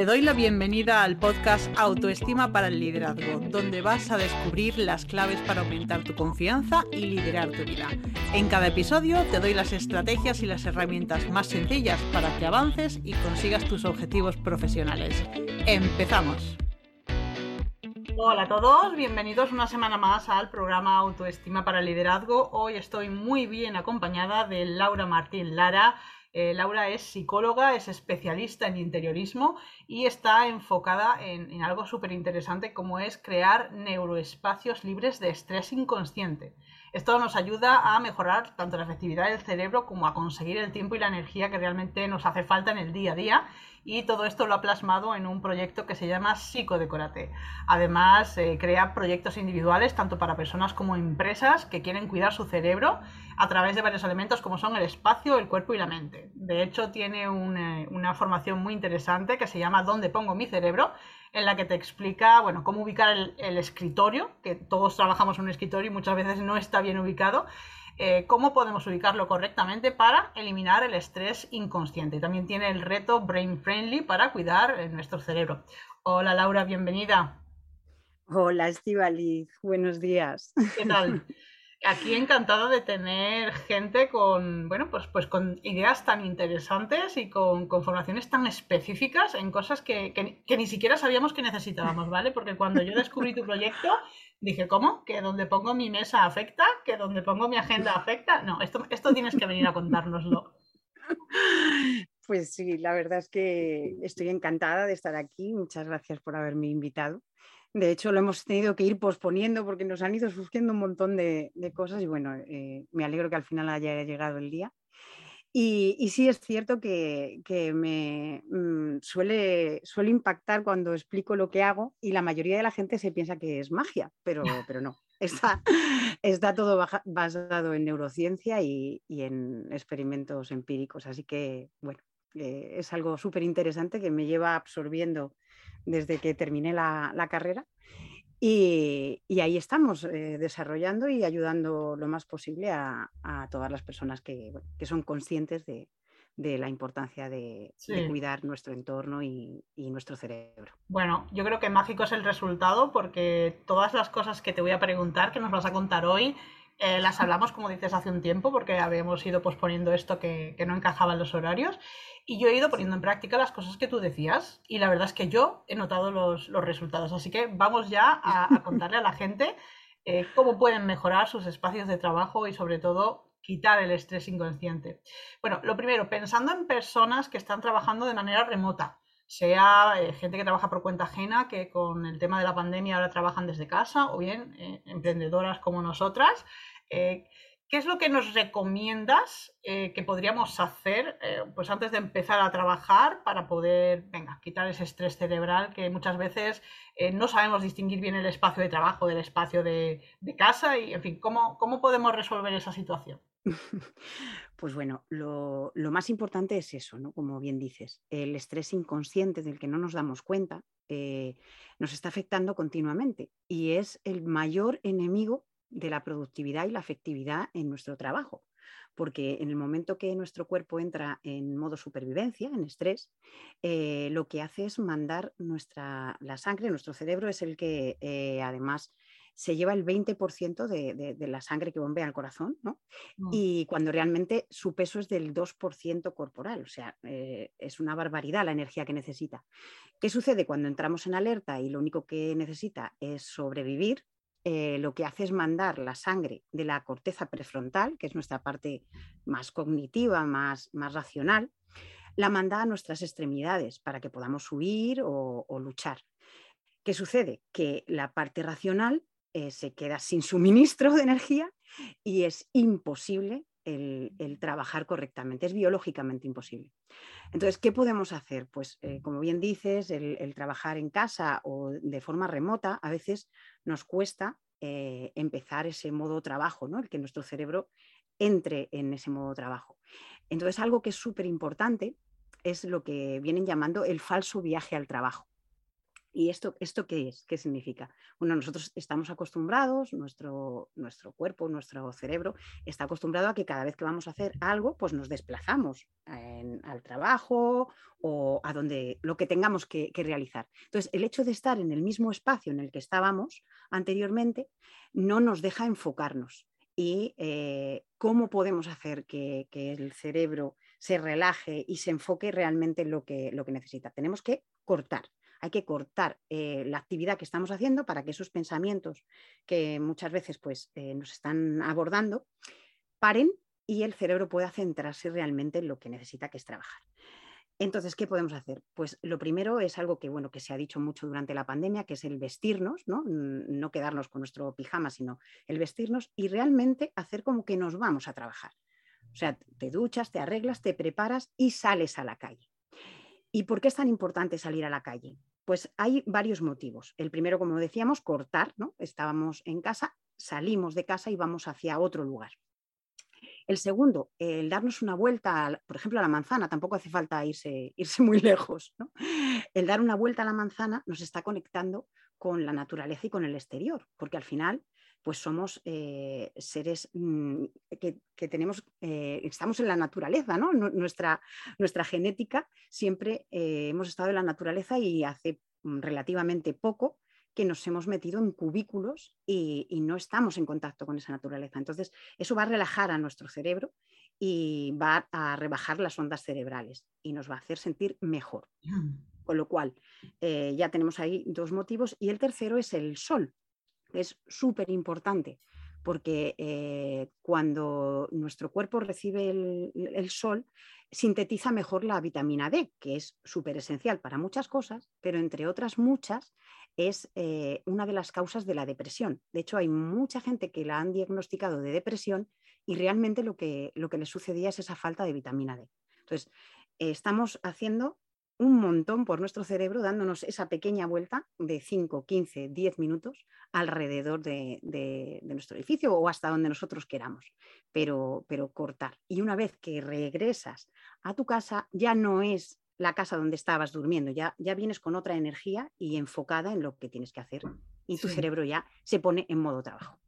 Te doy la bienvenida al podcast Autoestima para el Liderazgo, donde vas a descubrir las claves para aumentar tu confianza y liderar tu vida. En cada episodio te doy las estrategias y las herramientas más sencillas para que avances y consigas tus objetivos profesionales. ¡Empezamos! Hola a todos, bienvenidos una semana más al programa Autoestima para el Liderazgo. Hoy estoy muy bien acompañada de Laura Martín Lara eh, Laura es psicóloga, es especialista en interiorismo y está enfocada en, algo súper interesante como es crear neuroespacios libres de estrés inconsciente. Esto nos ayuda a mejorar tanto la efectividad del cerebro como a conseguir el tiempo y la energía que realmente nos hace falta en el día a día y todo esto lo ha plasmado en un proyecto que se llama Psicodecorate. Además, eh, crea proyectos individuales tanto para personas como empresas que quieren cuidar su cerebro a través de varios elementos como son el espacio, el cuerpo y la mente. De hecho, tiene eh, una formación muy interesante que se llama ¿Dónde pongo mi cerebro? En la que te explica bueno, cómo ubicar el, el escritorio, que todos trabajamos en un escritorio y muchas veces no está bien ubicado, eh, cómo podemos ubicarlo correctamente para eliminar el estrés inconsciente. También tiene el reto Brain Friendly para cuidar nuestro cerebro. Hola Laura, bienvenida. Hola Estivaliz, buenos días. ¿Qué tal? Aquí encantada de tener gente con, bueno, pues, pues con ideas tan interesantes y con, formaciones tan específicas en cosas que, que, ni siquiera sabíamos que necesitábamos, ¿vale? Porque cuando yo descubrí tu proyecto, dije, ¿cómo? ¿Que donde pongo mi mesa afecta? ¿Que donde pongo mi agenda afecta? No, esto, esto tienes que venir a contárnoslo. Pues sí, la verdad es que estoy encantada de estar aquí. Muchas gracias por haberme invitado. De hecho, lo hemos tenido que ir posponiendo porque nos han ido surgiendo un montón de, cosas y bueno, eh, me alegro que al final haya llegado el día. Y, sí es cierto que, me mm, suele, suele impactar cuando explico lo que hago y la mayoría de la gente se piensa que es magia, pero, pero no. Está, está todo basado en neurociencia y, en experimentos empíricos. Así que, bueno, eh, es algo súper interesante que me lleva absorbiendo desde que terminé la, la carrera y, ahí estamos eh, desarrollando y ayudando lo más posible a, todas las personas que, son conscientes de, la importancia de, cuidar nuestro entorno y, nuestro cerebro. Bueno, yo creo que mágico es el resultado porque todas las cosas que te voy a preguntar, que nos vas a contar hoy, eh, las hablamos, como dices, hace un tiempo porque habíamos ido posponiendo esto que, que no encajaba en los horarios. Y yo he ido poniendo en práctica las cosas que tú decías y la verdad es que yo he notado los, resultados. Así que vamos ya a, contarle a la gente eh, cómo pueden mejorar sus espacios de trabajo y sobre todo quitar el estrés inconsciente. Bueno, lo primero, pensando en personas que están trabajando de manera remota, sea eh, gente que trabaja por cuenta ajena, que con el tema de la pandemia ahora trabajan desde casa, o bien emprendedoras como nosotras. ¿Qué es lo que nos recomiendas eh, que podríamos hacer eh, pues antes de empezar a trabajar para poder venga, quitar ese estrés cerebral que muchas veces eh, no sabemos distinguir bien el espacio de trabajo del espacio de, casa? Y, en fin, ¿cómo, ¿cómo, podemos resolver esa situación? Pues bueno, lo, lo, más importante es eso, ¿no? Como bien dices, el estrés inconsciente del que no nos damos cuenta nos está afectando continuamente y es el mayor enemigo de la productividad y la efectividad en nuestro trabajo. Porque en el momento que nuestro cuerpo entra en modo supervivencia, en estrés, eh, lo que hace es mandar nuestra, la sangre, nuestro cerebro es el que eh, además se lleva el 20% de, de, la sangre que bombea al corazón, ¿no? Mm. Y cuando realmente su peso es del 2% corporal, o sea, eh, es una barbaridad la energía que necesita. ¿Qué sucede cuando entramos en alerta y lo único que necesita es sobrevivir? Eh, lo que hace es mandar la sangre de la corteza prefrontal, que es nuestra parte más cognitiva, más, más racional, la manda a nuestras extremidades para que podamos huir o, luchar. ¿Qué sucede? Que la parte racional eh, se queda sin suministro de energía y es imposible el, trabajar correctamente, es biológicamente imposible. Entonces, ¿qué podemos hacer? Pues, eh, como bien dices, el, trabajar en casa o de forma remota a veces nos cuesta eh, empezar ese modo trabajo, ¿no? el que nuestro cerebro entre en ese modo trabajo. Entonces, algo que es súper importante es lo que vienen llamando el falso viaje al trabajo. ¿Y esto, esto qué es? ¿Qué significa? Bueno, nosotros estamos acostumbrados, nuestro, nuestro cuerpo, nuestro cerebro está acostumbrado a que cada vez que vamos a hacer algo, pues nos desplazamos al trabajo o a donde lo que tengamos que, realizar. Entonces, el hecho de estar en el mismo espacio en el que estábamos anteriormente no nos deja enfocarnos. Y eh, cómo podemos hacer que, el cerebro se relaje y se enfoque realmente en lo que, lo que necesita. Tenemos que cortar hay que cortar eh, la actividad que estamos haciendo para que esos pensamientos que muchas veces pues, eh, nos están abordando paren y el cerebro pueda centrarse realmente en lo que necesita, que es trabajar. Entonces, ¿qué podemos hacer? Pues lo primero es algo que, bueno, que se ha dicho mucho durante la pandemia, que es el vestirnos, ¿no? no quedarnos con nuestro pijama, sino el vestirnos y realmente hacer como que nos vamos a trabajar. O sea, te duchas, te arreglas, te preparas y sales a la calle. ¿Y por qué es tan importante salir a la calle? Pues hay varios motivos. El primero, como decíamos, cortar, ¿no? Estábamos en casa, salimos de casa y vamos hacia otro lugar. El segundo, el darnos una vuelta, por ejemplo, a la manzana, tampoco hace falta irse, irse muy lejos. El dar una vuelta a la manzana nos está conectando con la naturaleza y con el exterior, porque al final pues somos eh, seres mm, que, tenemos, eh, estamos en la naturaleza, ¿no? Nuestra, nuestra genética siempre eh, hemos estado en la naturaleza y hace mm, relativamente poco que nos hemos metido en cubículos y, no estamos en contacto con esa naturaleza. Entonces, eso va a relajar a nuestro cerebro y va a rebajar las ondas cerebrales y nos va a hacer sentir mejor. Mm. Con lo cual, ya tenemos ahí dos motivos. Y el tercero es el sol es súper importante porque eh, cuando nuestro cuerpo recibe el, sol, sintetiza mejor la vitamina D, que es súper esencial para muchas cosas, pero entre otras muchas es eh, una de las causas de la depresión. De hecho, hay mucha gente que la han diagnosticado de depresión y realmente lo que, lo que le sucedía es esa falta de vitamina D. Entonces, estamos haciendo un montón por nuestro cerebro, dándonos esa pequeña vuelta de 5, 15, 10 minutos alrededor de, nuestro edificio o hasta donde nosotros queramos, pero, pero cortar. Y una vez que regresas a tu casa, ya no es la casa donde estabas durmiendo, ya, ya vienes con otra energía y enfocada en lo que tienes que hacer y tu cerebro ya se pone en modo trabajo.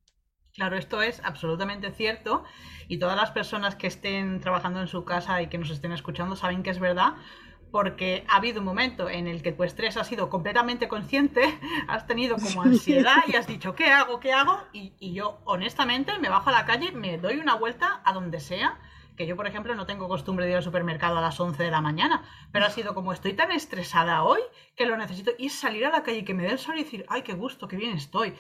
Claro, esto es absolutamente cierto y todas las personas que estén trabajando en su casa y que nos estén escuchando saben que es verdad porque ha habido un momento en el que tu estrés ha sido completamente consciente, has tenido como ansiedad y has dicho, ¿qué hago? ¿Qué hago? Y, yo, honestamente, me bajo a la calle, me doy una vuelta a donde sea, que yo, por ejemplo, no tengo costumbre de ir al supermercado a las 11 de la mañana, pero ha sido como estoy tan estresada hoy que lo necesito y salir a la calle y que me dé el sol y decir, ay, qué gusto, qué bien estoy.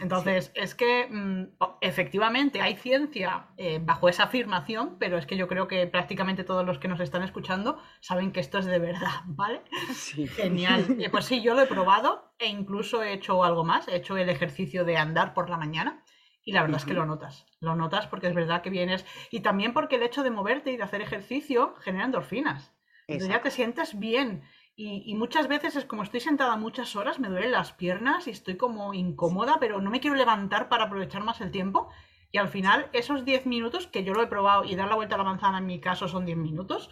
Entonces, es que mm, efectivamente hay ciencia eh, bajo esa afirmación, pero es que yo creo que prácticamente todos los que nos están escuchando saben que esto es de verdad, ¿vale? Sí. Genial. Eh, pues sí, yo lo he probado e incluso he hecho algo más, he hecho el ejercicio de andar por la mañana y la verdad es que lo notas, lo notas porque es verdad que vienes y también porque el hecho de moverte y de hacer ejercicio genera endorfinas. Entonces ya te sientes bien y, muchas veces es como estoy sentada muchas horas, me duelen las piernas y estoy como incómoda, pero no me quiero levantar para aprovechar más el tiempo. Y al final, esos 10 minutos, que yo lo he probado y dar la vuelta a la manzana en mi caso son 10 minutos,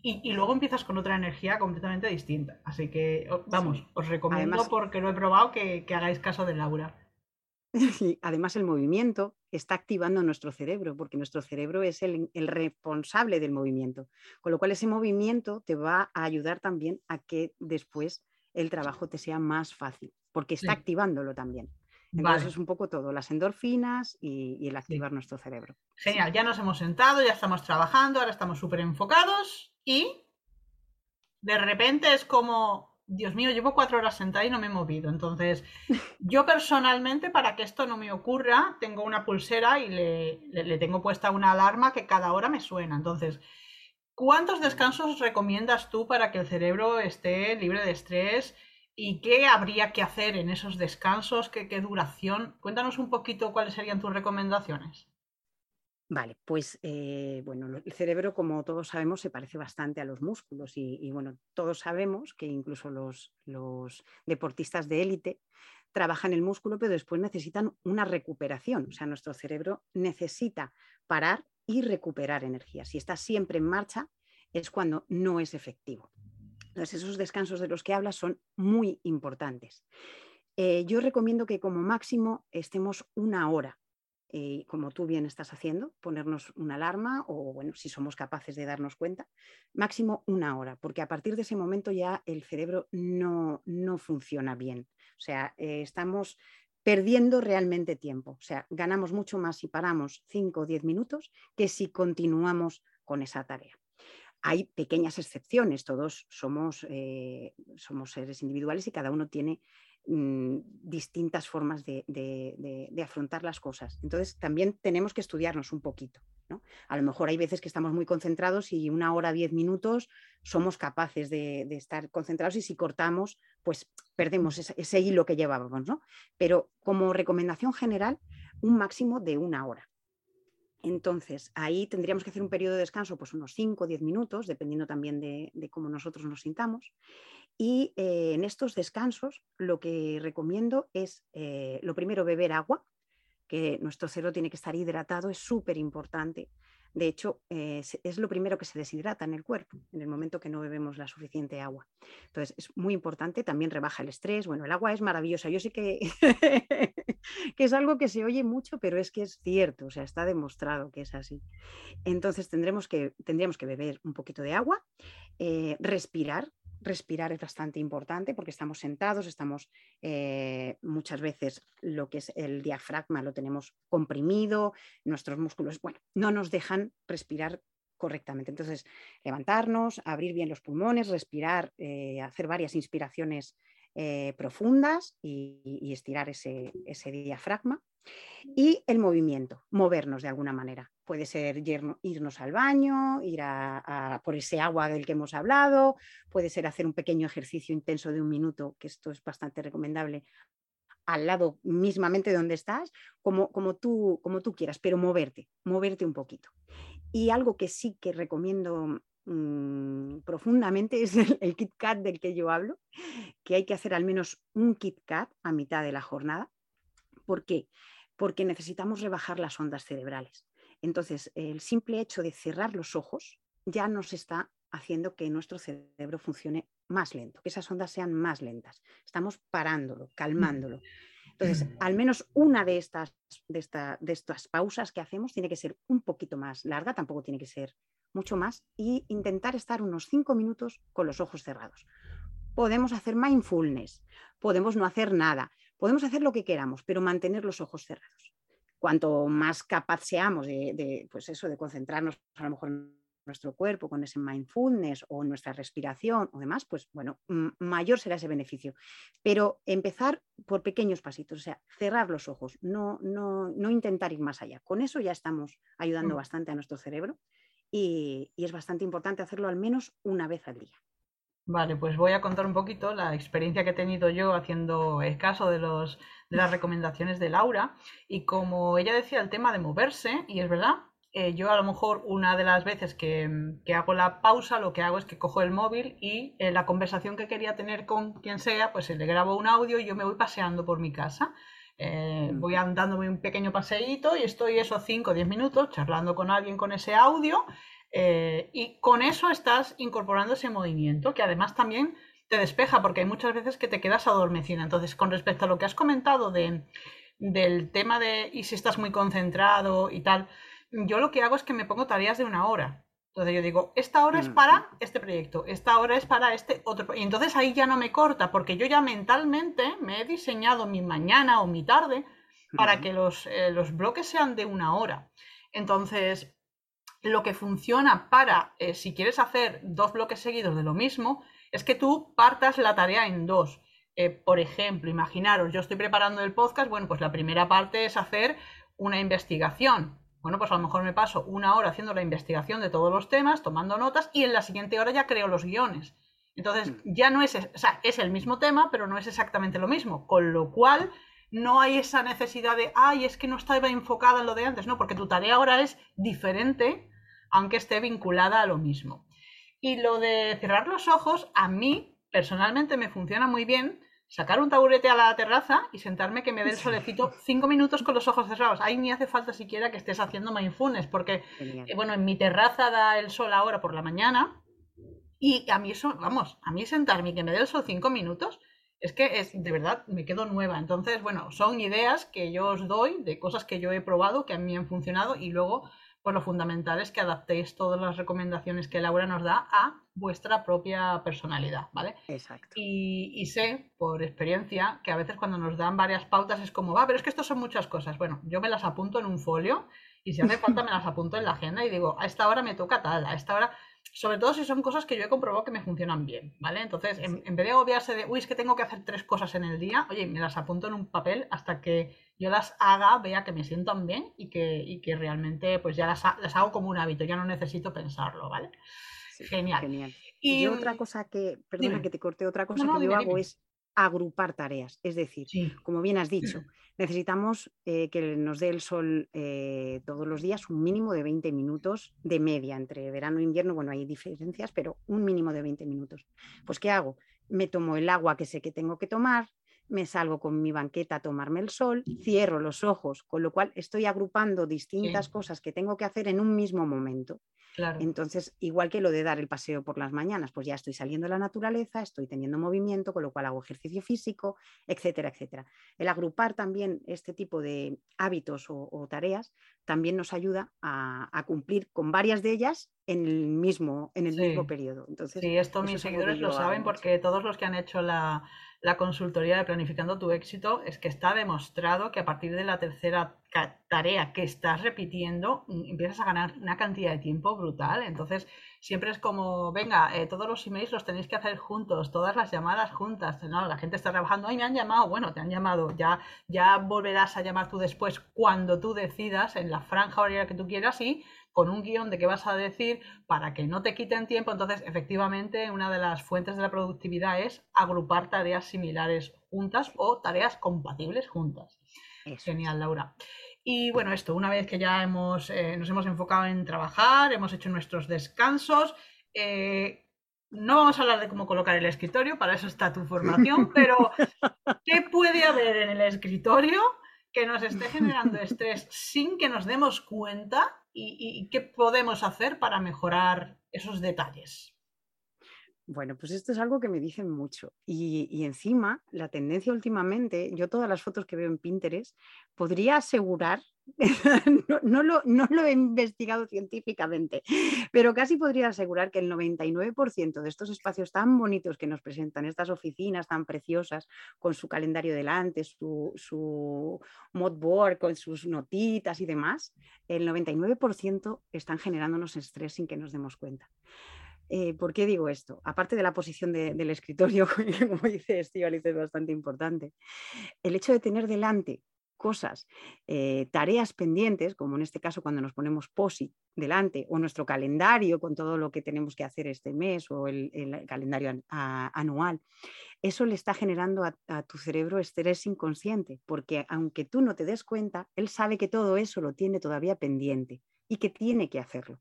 y, luego empiezas con otra energía completamente distinta. Así que, vamos, os recomiendo porque lo he probado que, que hagáis caso de Laura. además el movimiento está activando nuestro cerebro, porque nuestro cerebro es el, responsable del movimiento. Con lo cual ese movimiento te va a ayudar también a que después el trabajo te sea más fácil, porque está activándolo también. Entonces es un poco todo, las endorfinas y, el activar nuestro cerebro. Genial, ya nos hemos sentado, ya estamos trabajando, ahora estamos súper enfocados y de repente es como Dios mío, llevo cuatro horas sentada y no me he movido. Entonces, yo personalmente, para que esto no me ocurra, tengo una pulsera y le, tengo puesta una alarma que cada hora me suena. Entonces, ¿cuántos descansos recomiendas tú para que el cerebro esté libre de estrés? ¿Y qué habría que hacer en esos descansos? ¿Qué, qué duración? Cuéntanos un poquito cuáles serían tus recomendaciones. Vale, pues eh, bueno, el cerebro, como todos sabemos, se parece bastante a los músculos y, bueno, todos sabemos que incluso los, deportistas de élite trabajan el músculo, pero después necesitan una recuperación. O sea, nuestro cerebro necesita parar y recuperar energía. Si está siempre en marcha, es cuando no es efectivo. Entonces, esos descansos de los que hablas son muy importantes. Eh, yo recomiendo que como máximo estemos una hora, eh, como tú bien estás haciendo, ponernos una alarma o, bueno, si somos capaces de darnos cuenta, máximo una hora, porque a partir de ese momento ya el cerebro no, no funciona bien. O sea, eh, estamos perdiendo realmente tiempo. O sea, ganamos mucho más si paramos 5 o 10 minutos que si continuamos con esa tarea. Hay pequeñas excepciones, todos somos, somos seres individuales y cada uno tiene Mm, distintas formas de, afrontar las cosas. Entonces, también tenemos que estudiarnos un poquito. ¿no? A lo mejor hay veces que estamos muy concentrados y una hora, diez minutos somos capaces de, estar concentrados y si cortamos, pues perdemos ese, hilo que llevábamos. ¿no? Pero como recomendación general, un máximo de una hora. Entonces, ahí tendríamos que hacer un periodo de descanso, pues unos 5 o 10 minutos, dependiendo también de, cómo nosotros nos sintamos. Y eh, en estos descansos lo que recomiendo es, eh, lo primero, beber agua, que nuestro cerebro tiene que estar hidratado, es súper importante. De hecho, eh, es lo primero que se deshidrata en el cuerpo, en el momento que no bebemos la suficiente agua. Entonces, es muy importante, también rebaja el estrés. Bueno, el agua es maravillosa. Yo sé que, que es algo que se oye mucho, pero es que es cierto, o sea, está demostrado que es así. Entonces, tendremos que, tendríamos que beber un poquito de agua, respirar, respirar es bastante importante porque estamos sentados, estamos eh, muchas veces lo que es el diafragma lo tenemos comprimido, nuestros músculos, bueno, no nos dejan respirar correctamente. Entonces, levantarnos, abrir bien los pulmones, respirar, eh, hacer varias inspiraciones eh, profundas y, estirar ese, diafragma. Y el movimiento, movernos de alguna manera. Puede ser irnos al baño, ir a, por ese agua del que hemos hablado, puede ser hacer un pequeño ejercicio intenso de un minuto, que esto es bastante recomendable, al lado mismamente donde estás, como, como, tú, como tú quieras, pero moverte, moverte un poquito. Y algo que sí que recomiendo Mm, profundamente es el, Kit Kat del que yo hablo, que hay que hacer al menos un Kit Kat a mitad de la jornada. ¿Por qué? Porque necesitamos rebajar las ondas cerebrales. Entonces, el simple hecho de cerrar los ojos ya nos está haciendo que nuestro cerebro funcione más lento, que esas ondas sean más lentas. Estamos parándolo, calmándolo. Entonces, al menos una de estas, de, de estas pausas que hacemos tiene que ser un poquito más larga, tampoco tiene que ser mucho más, y intentar estar unos cinco minutos con los ojos cerrados. Podemos hacer mindfulness, podemos no hacer nada, podemos hacer lo que queramos, pero mantener los ojos cerrados. Cuanto más capaz seamos de, pues eso, de concentrarnos a lo mejor en nuestro cuerpo con ese mindfulness o nuestra respiración o demás, pues bueno, mayor será ese beneficio. Pero empezar por pequeños pasitos, o sea, cerrar los ojos, no, no, no intentar ir más allá. Con eso ya estamos ayudando mm. bastante a nuestro cerebro y, es bastante importante hacerlo al menos una vez al día. Vale, pues voy a contar un poquito la experiencia que he tenido yo haciendo caso de, los, de las recomendaciones de Laura. Y como ella decía, el tema de moverse, y es verdad, eh, yo a lo mejor una de las veces que, hago la pausa, lo que hago es que cojo el móvil y eh, la conversación que quería tener con quien sea, pues le grabo un audio y yo me voy paseando por mi casa. Eh, voy andándome un pequeño paseíto y estoy esos 5 o 10 minutos charlando con alguien con ese audio eh, y con eso estás incorporando ese movimiento que además también te despeja porque hay muchas veces que te quedas adormecida. Entonces, con respecto a lo que has comentado de, del tema de y si estás muy concentrado y tal, yo lo que hago es que me pongo tareas de una hora. Entonces yo digo, esta hora es para este proyecto, esta hora es para este otro. Y entonces ahí ya no me corta, porque yo ya mentalmente me he diseñado mi mañana o mi tarde para que los, eh, los bloques sean de una hora. Entonces, lo que funciona para, eh, si quieres hacer dos bloques seguidos de lo mismo, es que tú partas la tarea en dos. Eh, por ejemplo, imaginaros, yo estoy preparando el podcast, bueno, pues la primera parte es hacer una investigación bueno, pues a lo mejor me paso una hora haciendo la investigación de todos los temas, tomando notas, y en la siguiente hora ya creo los guiones. Entonces, mm. ya no es, o sea, es el mismo tema, pero no es exactamente lo mismo. Con lo cual, no hay esa necesidad de, ay, es que no estaba enfocada en lo de antes, no, porque tu tarea ahora es diferente, aunque esté vinculada a lo mismo. Y lo de cerrar los ojos, a mí personalmente me funciona muy bien sacar un taburete a la terraza y sentarme que me dé el solecito cinco minutos con los ojos cerrados. Ahí ni hace falta siquiera que estés haciendo mindfulness, porque, eh, bueno, en mi terraza da el sol ahora por la mañana Y a mí eso, vamos, a mí sentarme y que me dé el sol cinco minutos, es que es de verdad me quedo nueva. Entonces, bueno, son ideas que yo os doy de cosas que yo he probado, que a mí han funcionado y luego pues lo fundamental es que adaptéis todas las recomendaciones que Laura nos da a vuestra propia personalidad, ¿vale? Exacto. Y, sé por experiencia que a veces cuando nos dan varias pautas es como, va, pero es que esto son muchas cosas. Bueno, yo me las apunto en un folio y si hace falta me las apunto en la agenda y digo, a esta hora me toca tal, a esta hora sobre todo si son cosas que yo he comprobado que me funcionan bien, ¿vale? Entonces, en, vez de agobiarse de, uy, es que tengo que hacer tres cosas en el día, oye, me las apunto en un papel hasta que yo las haga, vea que me sientan bien y que, que realmente pues ya las, hago como un hábito, ya no necesito pensarlo, ¿vale? genial. genial. Y, otra cosa que, perdona que te corte, otra cosa que yo hago es agrupar tareas. Es decir, como bien has dicho, necesitamos eh, que nos dé el sol eh, todos los días un mínimo de 20 minutos de media entre verano e invierno. Bueno, hay diferencias, pero un mínimo de 20 minutos. Pues, ¿qué hago? Me tomo el agua que sé que tengo que tomar, me salgo con mi banqueta a tomarme el sol, cierro los ojos, con lo cual estoy agrupando distintas cosas que tengo que hacer en un mismo momento. Entonces, igual que lo de dar el paseo por las mañanas, pues ya estoy saliendo a la naturaleza, estoy teniendo movimiento, con lo cual hago ejercicio físico, etcétera, etcétera. El agrupar también este tipo de hábitos o, tareas también nos ayuda a, cumplir con varias de ellas en el mismo, en el mismo periodo. Entonces, sí, esto mis seguidores lo saben porque todos los que han hecho la, la consultoría de Planificando tu éxito es que está demostrado que a partir de la tercera tarea que estás repitiendo mm, empiezas a ganar una cantidad de tiempo brutal. Entonces, siempre es como, venga, eh, todos los emails los tenéis que hacer juntos, todas las llamadas juntas. No, la gente está trabajando, ay, me han llamado, bueno, te han llamado, ya, ya volverás a llamar tú después cuando tú decidas, en la franja horaria que tú quieras y con un guion de qué vas a decir para que no te quiten tiempo. Entonces, efectivamente, una de las fuentes de la productividad es agrupar tareas similares juntas o tareas compatibles juntas. Genial, Laura. Y bueno, esto, una vez que ya hemos, eh, nos hemos enfocado en trabajar, hemos hecho nuestros descansos, eh, no vamos a hablar de cómo colocar el escritorio, para eso está tu formación, pero ¿qué puede haber en el escritorio que nos esté generando estrés sin que nos demos cuenta y, qué podemos hacer para mejorar esos detalles. Bueno, pues esto es algo que me dicen mucho. Y, encima, la tendencia últimamente, yo todas las fotos que veo en Pinterest, podría asegurar, no, lo, he investigado científicamente, pero casi podría asegurar que el 99% de estos espacios tan bonitos que nos presentan, estas oficinas tan preciosas, con su calendario delante, su, su mod board, con sus notitas y demás, el 99% están generándonos estrés sin que nos demos cuenta. Eh, ¿Por qué digo esto? Aparte de la posición del escritorio, como dice Estíbaliz, es bastante importante, el hecho de tener delante cosas, eh, tareas pendientes, como en este caso cuando nos ponemos POSIT delante, o nuestro calendario con todo lo que tenemos que hacer este mes o el, calendario anual, eso le está generando a, tu cerebro estrés inconsciente, porque aunque tú no te des cuenta, él sabe que todo eso lo tiene todavía pendiente y que tiene que hacerlo.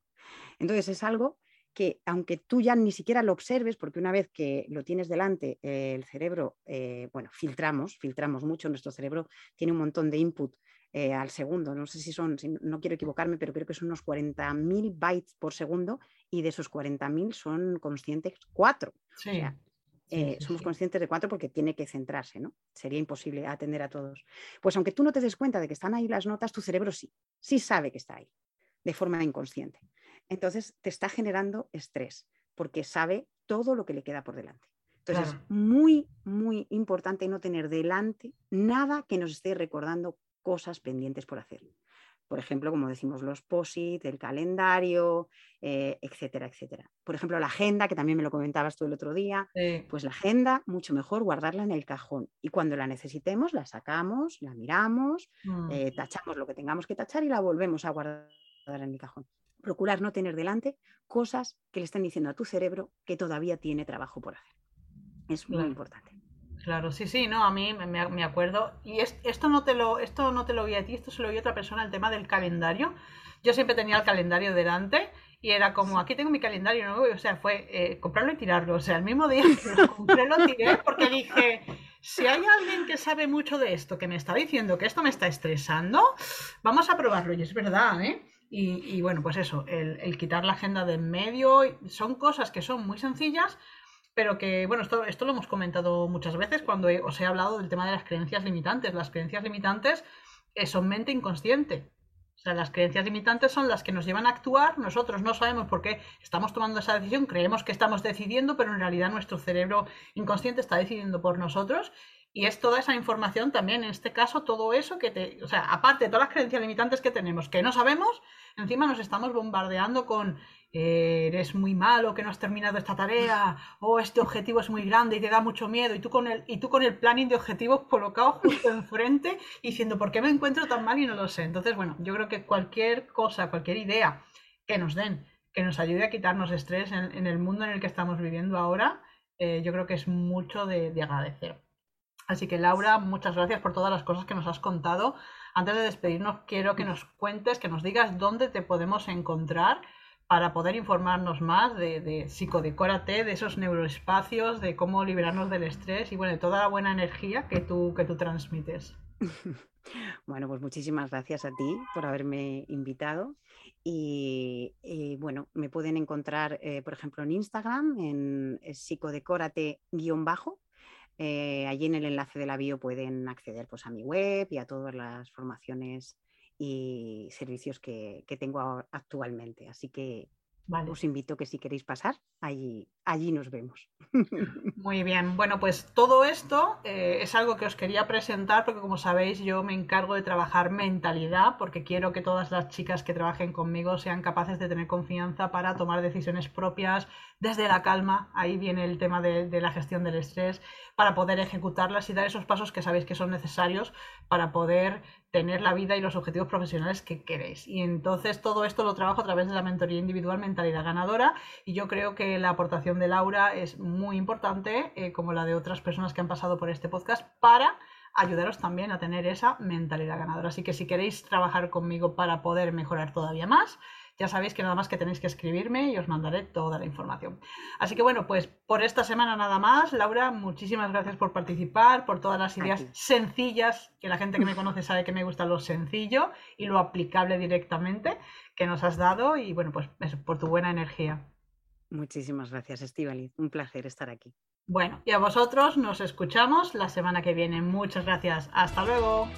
Entonces es algo que aunque tú ya ni siquiera lo observes, porque una vez que lo tienes delante, eh, el cerebro, eh, bueno, filtramos, filtramos mucho, nuestro cerebro tiene un montón de input eh, al segundo, no sé si son, no quiero equivocarme, pero creo que son unos 40.000 bytes por segundo y de esos 40.000 son conscientes cuatro. somos conscientes de cuatro porque tiene que centrarse, ¿no? Sería imposible atender a todos. Pues aunque tú no te des cuenta de que están ahí las notas, tu cerebro sí, sí sabe que está ahí, de forma inconsciente entonces te está generando estrés porque sabe todo lo que le queda por delante. Entonces es muy, muy importante no tener delante nada que nos esté recordando cosas pendientes por hacer. Por ejemplo, como decimos, los POSIT, el calendario, eh, etcétera, etcétera. Por ejemplo, la agenda, que también me lo comentabas tú el otro día, pues la agenda, mucho mejor guardarla en el cajón. Y cuando la necesitemos, la sacamos, la miramos, mm. eh, tachamos lo que tengamos que tachar y la volvemos a guardar en el cajón procurar no tener delante cosas que le están diciendo a tu cerebro que todavía tiene trabajo por hacer. Es muy importante. Claro, sí, sí, no, a mí me, acuerdo. Y esto, no te lo, esto no te lo vi a ti, esto se lo vi a otra persona, el tema del calendario. Yo siempre tenía el calendario delante y era como, aquí tengo mi calendario nuevo, o sea, fue eh, comprarlo y tirarlo. O sea, el mismo día que lo compré lo tiré porque dije, si hay alguien que sabe mucho de esto, que me está diciendo que esto me está estresando, vamos a probarlo. Y es verdad, ¿eh? Y, bueno, pues eso, el, quitar la agenda de en medio, son cosas que son muy sencillas, pero que, bueno, esto, esto lo hemos comentado muchas veces cuando os he hablado del tema de las creencias limitantes. Las creencias limitantes eh, son mente inconsciente. O sea, las creencias limitantes son las que nos llevan a actuar, nosotros no sabemos por qué estamos tomando esa decisión, creemos que estamos decidiendo, pero en realidad nuestro cerebro inconsciente está decidiendo por nosotros y es toda esa información también, en este caso, todo eso que te, o sea, aparte de todas las creencias limitantes que tenemos, que no sabemos, encima nos estamos bombardeando con eh, eres muy malo, que no has terminado esta tarea, o este objetivo es muy grande y te da mucho miedo, y tú con el, y tú con el planning de objetivos colocado justo enfrente, diciendo, ¿por qué me encuentro tan mal y no lo sé? Entonces, bueno, yo creo que cualquier cosa, cualquier idea que nos den, que nos ayude a quitarnos estrés en, el mundo en el que estamos viviendo ahora, eh, yo creo que es mucho de agradecer. Así que Laura, muchas gracias por todas las cosas que nos has contado. Antes de despedirnos, quiero que nos cuentes, que nos digas dónde te podemos encontrar para poder informarnos más de, de psicodecórate, de esos neuroespacios, de cómo liberarnos del estrés y bueno, de toda la buena energía que tú, que tú transmites. Bueno, pues muchísimas gracias a ti por haberme invitado. Y, bueno, me pueden encontrar, eh, por ejemplo, en Instagram, en psicodecórate-bajo, eh, allí en el enlace de la bio pueden acceder pues, a mi web y a todas las formaciones y servicios que, que tengo actualmente. Así que os invito que si queréis pasar, allí, allí nos vemos. Muy bien, bueno, pues todo esto eh, es algo que os quería presentar porque como sabéis yo me encargo de trabajar mentalidad porque quiero que todas las chicas que trabajen conmigo sean capaces de tener confianza para tomar decisiones propias desde la calma, ahí viene el tema de la gestión del estrés, para poder ejecutarlas y dar esos pasos que sabéis que son necesarios para poder tener la vida y los objetivos profesionales que queréis. Y entonces todo esto lo trabajo a través de la mentoría individual Mentalidad Ganadora y yo creo que la aportación de Laura es muy importante, eh, como la de otras personas que han pasado por este podcast, para ayudaros también a tener esa mentalidad ganadora. Así que si queréis trabajar conmigo para poder mejorar todavía más, ya sabéis que nada más que tenéis que escribirme y os mandaré toda la información. Así que bueno, pues por esta semana nada más. Laura, muchísimas gracias por participar, por todas las ideas sencillas, que la gente que me conoce sabe que me gusta lo sencillo y lo aplicable directamente que nos has dado y bueno, pues por tu buena energía. Muchísimas gracias, Estivali. Un placer estar aquí. Bueno, y a vosotros nos escuchamos la semana que viene. Muchas gracias. Hasta luego.